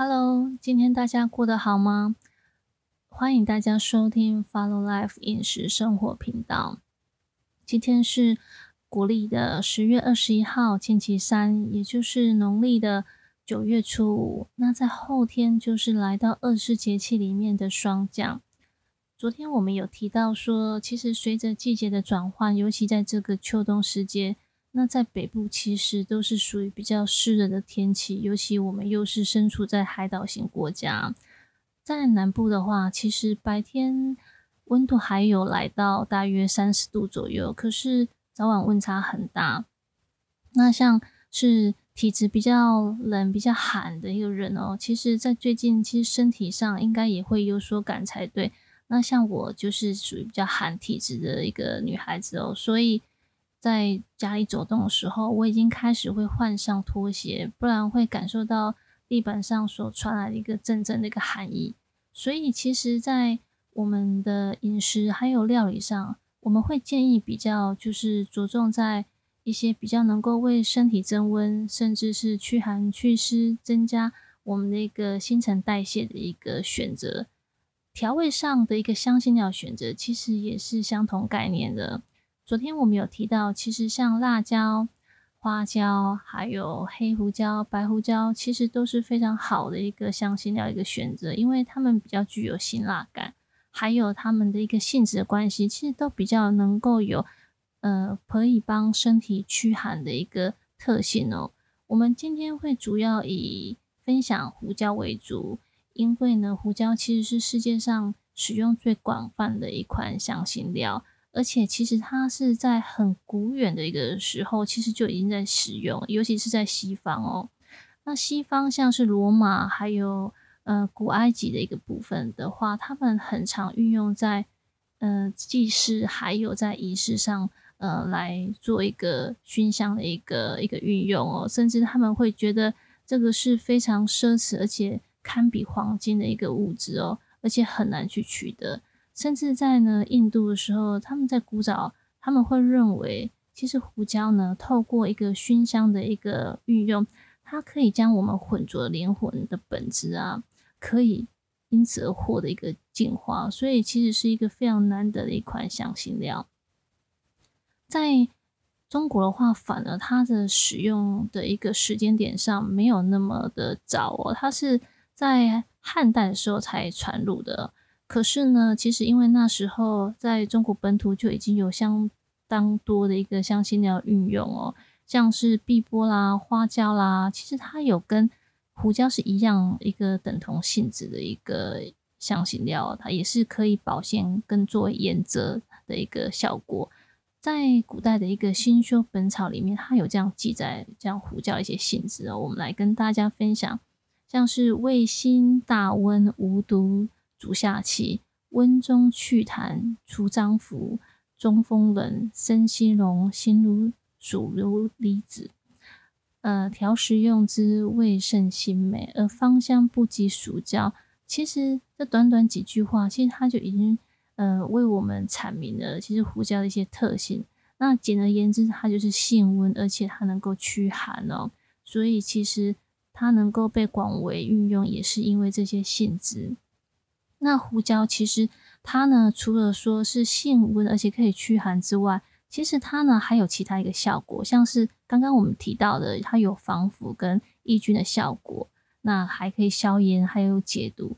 Hello，今天大家过得好吗？欢迎大家收听 Follow Life 饮食生活频道。今天是国历的十月二十一号，星期三，也就是农历的九月初五。那在后天就是来到二十四节气里面的霜降。昨天我们有提到说，其实随着季节的转换，尤其在这个秋冬时节，那在北部其实都是属于比较湿热的天气，尤其我们又是身处在海岛型国家，在南部的话，其实白天温度还有来到大约三十度左右，可是早晚温差很大。那像是体质比较冷、比较寒的一个人哦，其实在最近其实身体上应该也会有所感才对。那像我就是属于比较寒体质的一个女孩子哦，所以在家里走动的时候，我已经开始会换上拖鞋，不然会感受到地板上所传来的一个阵阵的一个寒意。所以其实，在我们的饮食还有料理上，我们会建议比较就是着重在一些比较能够为身体增温，甚至是驱寒祛湿，增加我们的一个新陈代谢的一个选择。调味上的一个香辛料选择，其实也是相同概念的。昨天我们有提到，其实像辣椒、花椒，还有黑胡椒、白胡椒，其实都是非常好的一个香辛料一个选择，因为它们比较具有辛辣感，还有它们的一个性质的关系，其实都比较能够有呃可以帮身体驱寒的一个特性哦。我们今天会主要以分享胡椒为主。因为呢，胡椒其实是世界上使用最广泛的一款香辛料，而且其实它是在很古远的一个时候，其实就已经在使用，尤其是在西方哦。那西方像是罗马，还有呃古埃及的一个部分的话，他们很常运用在呃祭祀，还有在仪式上，呃来做一个熏香的一个一个运用哦，甚至他们会觉得这个是非常奢侈，而且。堪比黄金的一个物质哦，而且很难去取得。甚至在呢印度的时候，他们在古早他们会认为，其实胡椒呢透过一个熏香的一个运用，它可以将我们浑浊灵魂的本质啊，可以因此而获得一个净化。所以其实是一个非常难得的一款香辛料。在中国的话，反而它的使用的一个时间点上没有那么的早哦，它是。在汉代的时候才传入的，可是呢，其实因为那时候在中国本土就已经有相当多的一个香辛料运用哦，像是碧波啦、花椒啦，其实它有跟胡椒是一样一个等同性质的一个香辛料，它也是可以保鲜跟作为颜色的一个效果。在古代的一个新修本草里面，它有这样记载，这样胡椒一些性质哦，我们来跟大家分享。像是味辛大温无毒主下气温中祛痰除脏腑中风冷身心荣心如属如离子，呃调食用之味甚鲜美而芳香不及蜀椒。其实这短短几句话，其实它就已经呃为我们阐明了其实胡椒的一些特性。那简而言之，它就是性温，而且它能够驱寒哦。所以其实。它能够被广为运用，也是因为这些性质。那胡椒其实它呢，除了说是性温，而且可以驱寒之外，其实它呢还有其他一个效果，像是刚刚我们提到的，它有防腐跟抑菌的效果，那还可以消炎，还有解毒。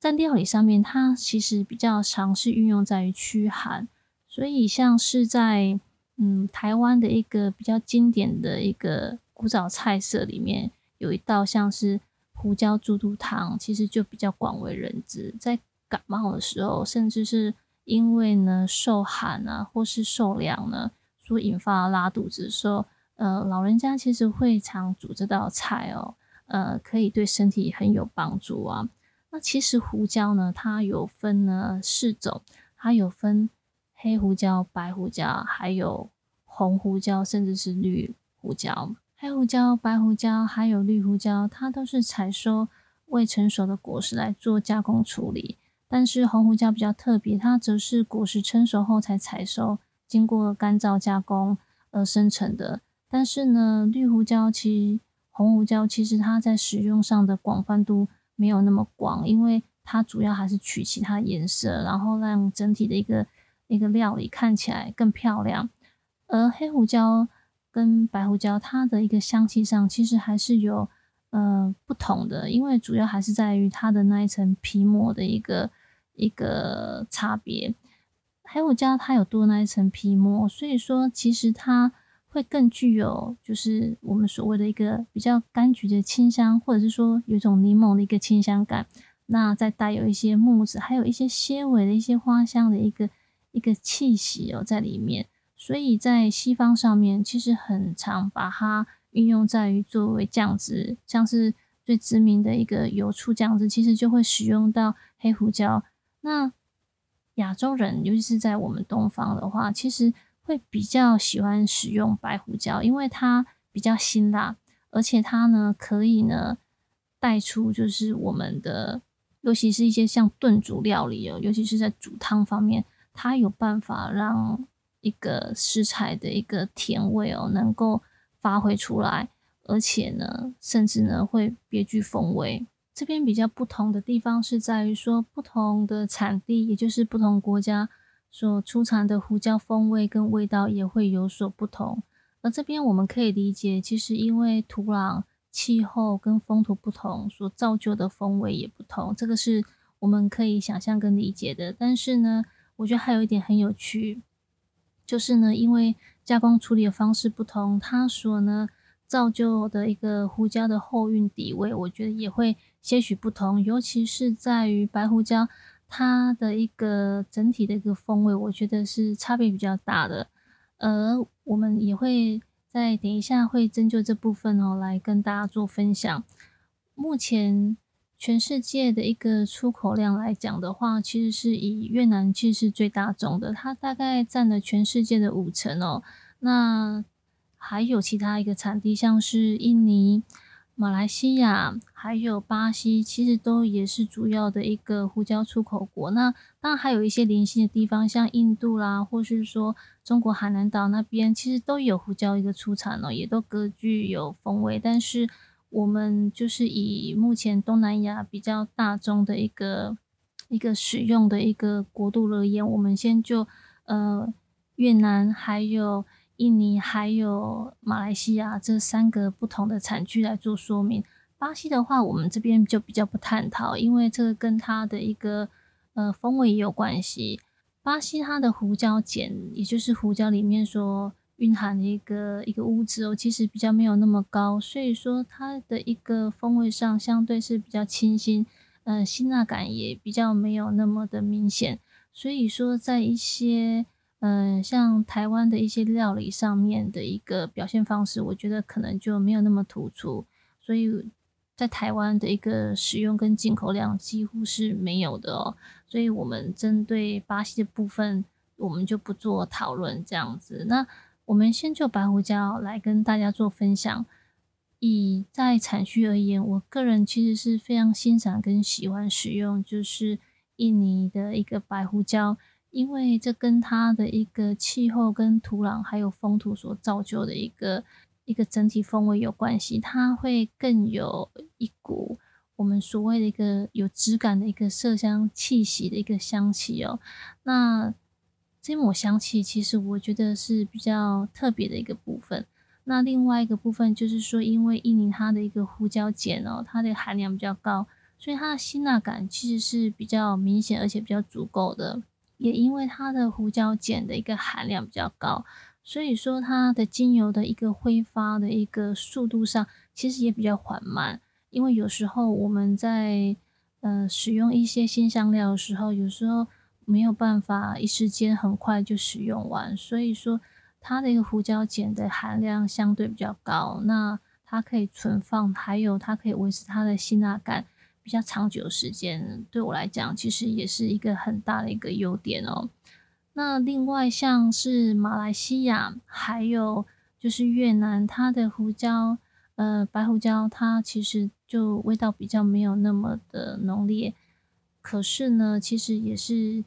在料理上面，它其实比较常是运用在于驱寒，所以像是在嗯台湾的一个比较经典的一个古早菜色里面。有一道像是胡椒猪肚汤，其实就比较广为人知。在感冒的时候，甚至是因为呢受寒啊，或是受凉呢，所引发拉肚子的时候，呃，老人家其实会常煮这道菜哦，呃，可以对身体很有帮助啊。那其实胡椒呢，它有分呢四种，它有分黑胡椒、白胡椒，还有红胡椒，甚至是绿胡椒。黑胡椒、白胡椒还有绿胡椒，它都是采收未成熟的果实来做加工处理。但是红胡椒比较特别，它则是果实成熟后才采收，经过干燥加工而生成的。但是呢，绿胡椒其实红胡椒其实它在使用上的广泛度没有那么广，因为它主要还是取其他颜色，然后让整体的一个一个料理看起来更漂亮。而黑胡椒跟白胡椒，它的一个香气上其实还是有呃不同的，因为主要还是在于它的那一层皮膜的一个一个差别。黑胡椒它有多那一层皮膜，所以说其实它会更具有就是我们所谓的一个比较柑橘的清香，或者是说有一种柠檬的一个清香感。那再带有一些木质，还有一些纤维的一些花香的一个一个气息哦在里面。所以在西方上面，其实很常把它运用在于作为酱汁，像是最知名的一个油醋酱汁，其实就会使用到黑胡椒。那亚洲人，尤其是在我们东方的话，其实会比较喜欢使用白胡椒，因为它比较辛辣，而且它呢可以呢带出就是我们的，尤其是一些像炖煮料理哦，尤其是在煮汤方面，它有办法让一个食材的一个甜味哦能够发挥出来，而且呢，甚至呢会别具风味。这边比较不同的地方是在于说，不同的产地，也就是不同国家所出产的胡椒风味跟味道也会有所不同。而这边我们可以理解，其实因为土壤、气候跟风土不同，所造就的风味也不同，这个是我们可以想象跟理解的。但是呢，我觉得还有一点很有趣，就是呢，因为加工处理的方式不同，它所呢。造就的一个胡椒的后韵底味，我觉得也会些许不同，尤其是在于白胡椒，它的一个整体的一个风味，我觉得是差别比较大的。而我们也会在等一下会针灸这部分哦，来跟大家做分享。目前全世界的一个出口量来讲的话，其实是以越南其实是最大宗的，它大概占了全世界的五成哦。那还有其他一个产地，像是印尼、马来西亚，还有巴西，其实都也是主要的一个胡椒出口国。那当然还有一些零星的地方，像印度啦，或是说中国海南岛那边，其实都有胡椒一个出产哦，也都各具有风味。但是我们就是以目前东南亚比较大众的一个一个使用的一个国度而言，我们先就呃越南还有。印尼还有马来西亚这三个不同的产区来做说明。巴西的话，我们这边就比较不探讨，因为这个跟它的一个呃风味也有关系。巴西它的胡椒碱，也就是胡椒里面说蕴含的一个一个物质哦，其实比较没有那么高，所以说它的一个风味上相对是比较清新，嗯，辛辣感也比较没有那么的明显。所以说在一些嗯，像台湾的一些料理上面的一个表现方式，我觉得可能就没有那么突出，所以在台湾的一个使用跟进口量几乎是没有的哦。所以我们针对巴西的部分，我们就不做讨论这样子。那我们先就白胡椒来跟大家做分享。以在产区而言，我个人其实是非常欣赏跟喜欢使用，就是印尼的一个白胡椒。因为这跟它的一个气候、跟土壤还有风土所造就的一个一个整体风味有关系，它会更有一股我们所谓的一个有质感的一个麝香气息的一个香气哦。那这抹香气其实我觉得是比较特别的一个部分。那另外一个部分就是说，因为印尼它的一个胡椒碱哦，它的含量比较高，所以它的辛辣感其实是比较明显而且比较足够的。也因为它的胡椒碱的一个含量比较高，所以说它的精油的一个挥发的一个速度上，其实也比较缓慢。因为有时候我们在呃使用一些新香料的时候，有时候没有办法一时间很快就使用完，所以说它的一个胡椒碱的含量相对比较高，那它可以存放，还有它可以维持它的辛辣感。比较长久时间，对我来讲，其实也是一个很大的一个优点哦。那另外像是马来西亚，还有就是越南，它的胡椒，呃，白胡椒，它其实就味道比较没有那么的浓烈，可是呢，其实也是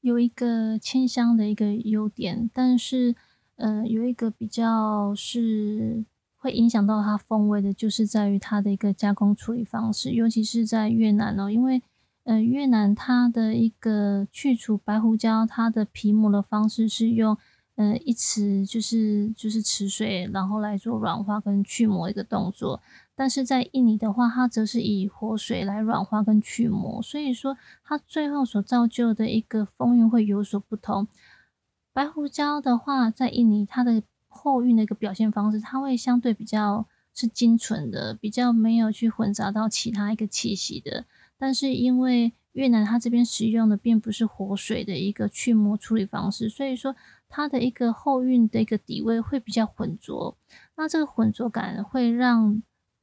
有一个清香的一个优点，但是，呃，有一个比较是。会影响到它风味的，就是在于它的一个加工处理方式，尤其是在越南哦，因为呃越南它的一个去除白胡椒，它的皮膜的方式是用呃一池就是就是池水，然后来做软化跟去膜一个动作，但是在印尼的话，它则是以活水来软化跟去膜，所以说它最后所造就的一个风韵会有所不同。白胡椒的话，在印尼它的后韵的一个表现方式，它会相对比较是精纯的，比较没有去混杂到其他一个气息的。但是因为越南它这边使用的并不是活水的一个去膜处理方式，所以说它的一个后韵的一个底味会比较浑浊。那这个浑浊感会让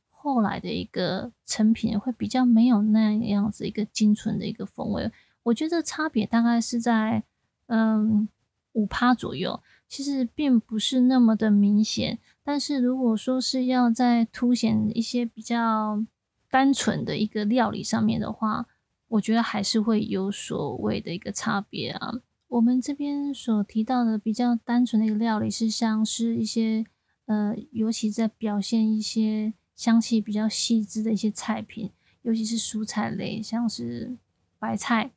后来的一个成品会比较没有那样子一个精纯的一个风味。我觉得差别大概是在嗯。五趴左右，其实并不是那么的明显。但是如果说是要在凸显一些比较单纯的一个料理上面的话，我觉得还是会有所谓的一个差别啊。我们这边所提到的比较单纯的一个料理，是像是一些呃，尤其在表现一些香气比较细致的一些菜品，尤其是蔬菜类，像是白菜。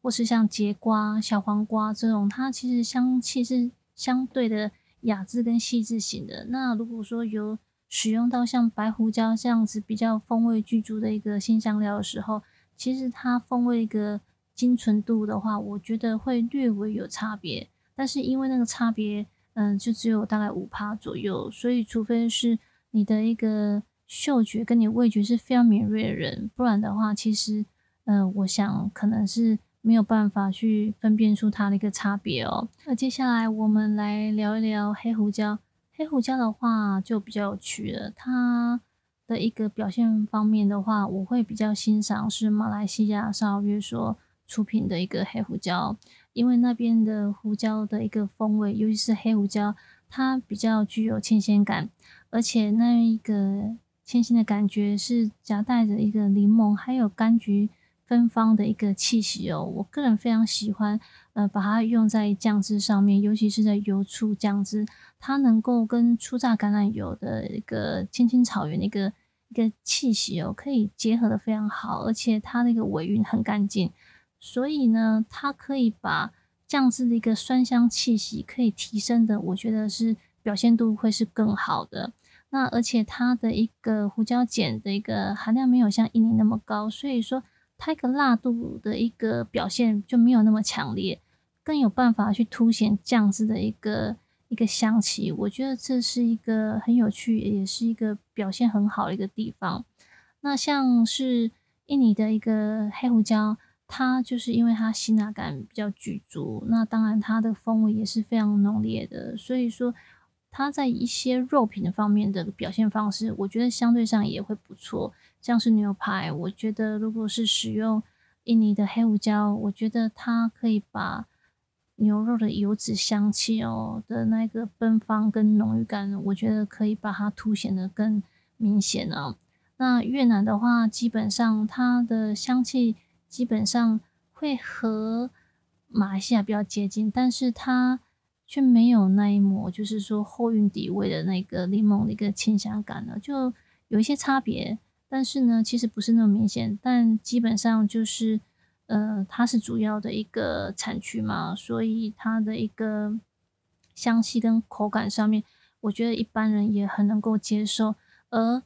或是像节瓜、小黄瓜这种，它其实香气是相对的雅致跟细致型的。那如果说有使用到像白胡椒这样子比较风味具足的一个新香料的时候，其实它风味一个精纯度的话，我觉得会略微有差别。但是因为那个差别，嗯，就只有大概五帕左右，所以除非是你的一个嗅觉跟你味觉是非常敏锐的人，不然的话，其实，嗯，我想可能是。没有办法去分辨出它的一个差别哦。那接下来我们来聊一聊黑胡椒。黑胡椒的话就比较有趣了，它的一个表现方面的话，我会比较欣赏是马来西亚沙约说出品的一个黑胡椒，因为那边的胡椒的一个风味，尤其是黑胡椒，它比较具有清鲜感，而且那一个清新的感觉是夹带着一个柠檬还有柑橘。芬芳的一个气息哦，我个人非常喜欢，呃，把它用在酱汁上面，尤其是在油醋酱汁，它能够跟初榨橄榄油的一个青青草原的一个一个气息哦，可以结合的非常好，而且它那个尾韵很干净，所以呢，它可以把酱汁的一个酸香气息可以提升的，我觉得是表现度会是更好的。那而且它的一个胡椒碱的一个含量没有像印尼那么高，所以说。它一个辣度的一个表现就没有那么强烈，更有办法去凸显酱汁的一个一个香气。我觉得这是一个很有趣，也是一个表现很好的一个地方。那像是印尼的一个黑胡椒，它就是因为它辛辣感比较具足，那当然它的风味也是非常浓烈的，所以说它在一些肉品的方面的表现方式，我觉得相对上也会不错。像是牛排，我觉得如果是使用印尼的黑胡椒，我觉得它可以把牛肉的油脂香气哦的那个奔放跟浓郁感，我觉得可以把它凸显的更明显哦。那越南的话，基本上它的香气基本上会和马来西亚比较接近，但是它却没有那一抹，就是说后韵底味的那个柠檬的一个清香感了，就有一些差别。但是呢，其实不是那么明显，但基本上就是，呃，它是主要的一个产区嘛，所以它的一个香气跟口感上面，我觉得一般人也很能够接受。而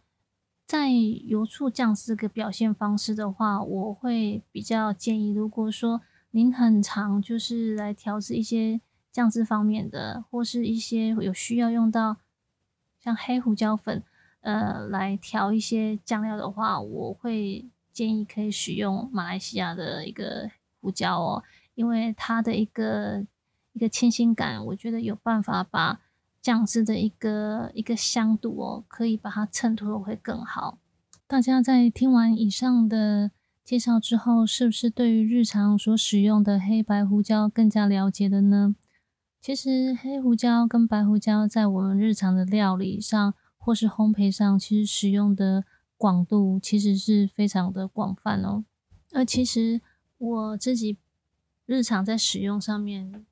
在油醋酱这个表现方式的话，我会比较建议，如果说您很常就是来调制一些酱汁方面的，或是一些有需要用到像黑胡椒粉。呃，来调一些酱料的话，我会建议可以使用马来西亚的一个胡椒哦，因为它的一个一个清新感，我觉得有办法把酱汁的一个一个香度哦，可以把它衬托的会更好。大家在听完以上的介绍之后，是不是对于日常所使用的黑白胡椒更加了解了呢？其实黑胡椒跟白胡椒在我们日常的料理上。或是烘焙上，其实使用的广度其实是非常的广泛哦。而其实我自己日常在使用上面，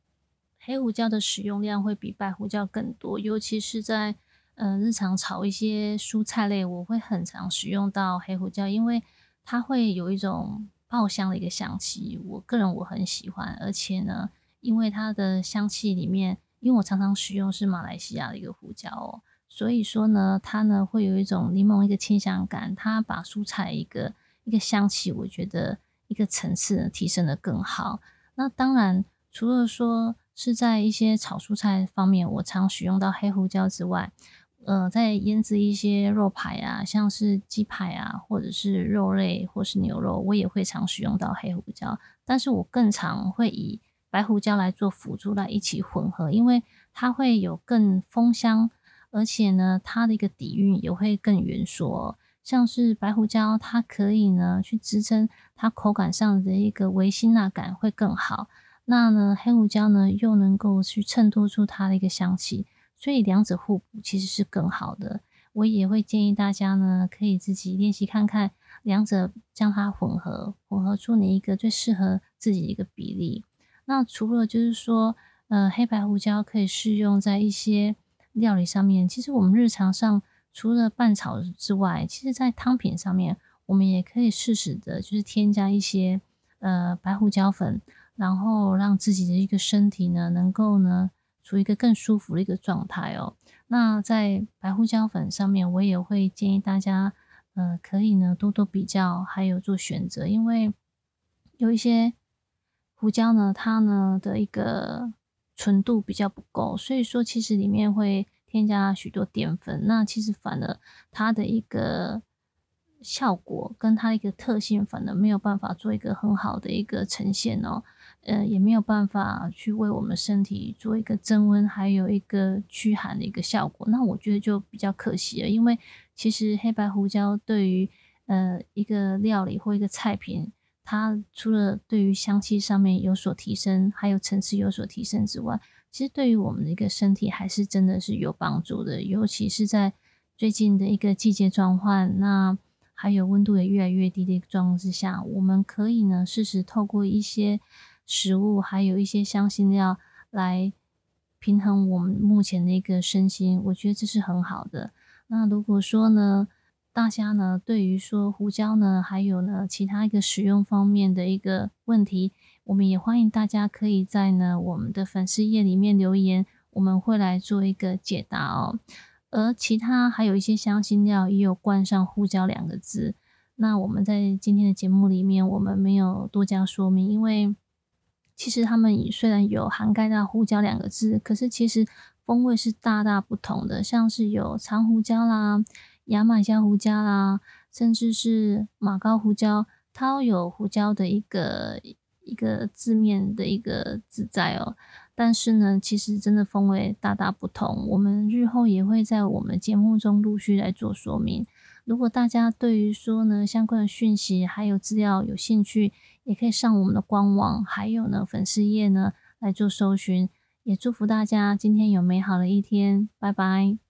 黑胡椒的使用量会比白胡椒更多，尤其是在呃日常炒一些蔬菜类，我会很常使用到黑胡椒，因为它会有一种爆香的一个香气，我个人我很喜欢，而且呢，因为它的香气里面，因为我常常使用是马来西亚的一个胡椒哦，所以说呢，它呢会有一种柠檬一个清香感，它把蔬菜一个一个香气，我觉得一个层次提升的更好。那当然，除了说是在一些炒蔬菜方面，我常使用到黑胡椒之外，呃，在腌制一些肉排啊，像是鸡排啊，或者是肉类或是牛肉，我也会常使用到黑胡椒。但是我更常会以白胡椒来做辅助来一起混合，因为它会有更丰香，而且呢，它的一个底蕴也会更圆硕。像是白胡椒，它可以呢去支撑它口感上的一个微辛辣感会更好。那呢黑胡椒呢又能够去衬托出它的一个香气，所以两者互补其实是更好的。我也会建议大家呢可以自己练习看看，两者将它混合，混合出你一个最适合自己的一个比例。那除了就是说，呃，黑白胡椒可以适用在一些料理上面，其实我们日常上。除了拌炒之外，其实在汤品上面，我们也可以适时的，就是添加一些呃白胡椒粉，然后让自己的一个身体呢，能够呢处于一个更舒服的一个状态哦。那在白胡椒粉上面，我也会建议大家，呃，可以呢多多比较，还有做选择，因为有一些胡椒呢，它呢的一个纯度比较不够，所以说其实里面会。添加许多淀粉，那其实反而它的一个效果跟它的一个特性，反而没有办法做一个很好的一个呈现哦。呃，也没有办法去为我们身体做一个增温，还有一个驱寒的一个效果。那我觉得就比较可惜了，因为其实黑白胡椒对于呃一个料理或一个菜品，它除了对于香气上面有所提升，还有层次有所提升之外，其实对于我们的一个身体还是真的是有帮助的，尤其是在最近的一个季节转换，那还有温度也越来越低的一个状况之下，我们可以呢适时透过一些食物，还有一些香辛料来平衡我们目前的一个身心，我觉得这是很好的。那如果说呢，大家呢对于说胡椒呢，还有呢其他一个使用方面的一个问题，我们也欢迎大家可以在呢我们的粉丝页里面留言，我们会来做一个解答哦。而其他还有一些香辛料也有冠上胡椒两个字，那我们在今天的节目里面我们没有多加说明，因为其实他们虽然有涵盖到胡椒两个字，可是其实风味是大大不同的，像是有长胡椒啦、亚马香胡椒啦，甚至是马高胡椒，它有胡椒的一个。一个字面的一个字在哦，但是呢，其实真的风味大大不同。我们日后也会在我们节目中陆续来做说明。如果大家对于说呢相关的讯息还有资料有兴趣，也可以上我们的官网，还有呢粉丝页呢来做搜寻。也祝福大家今天有美好的一天，拜拜。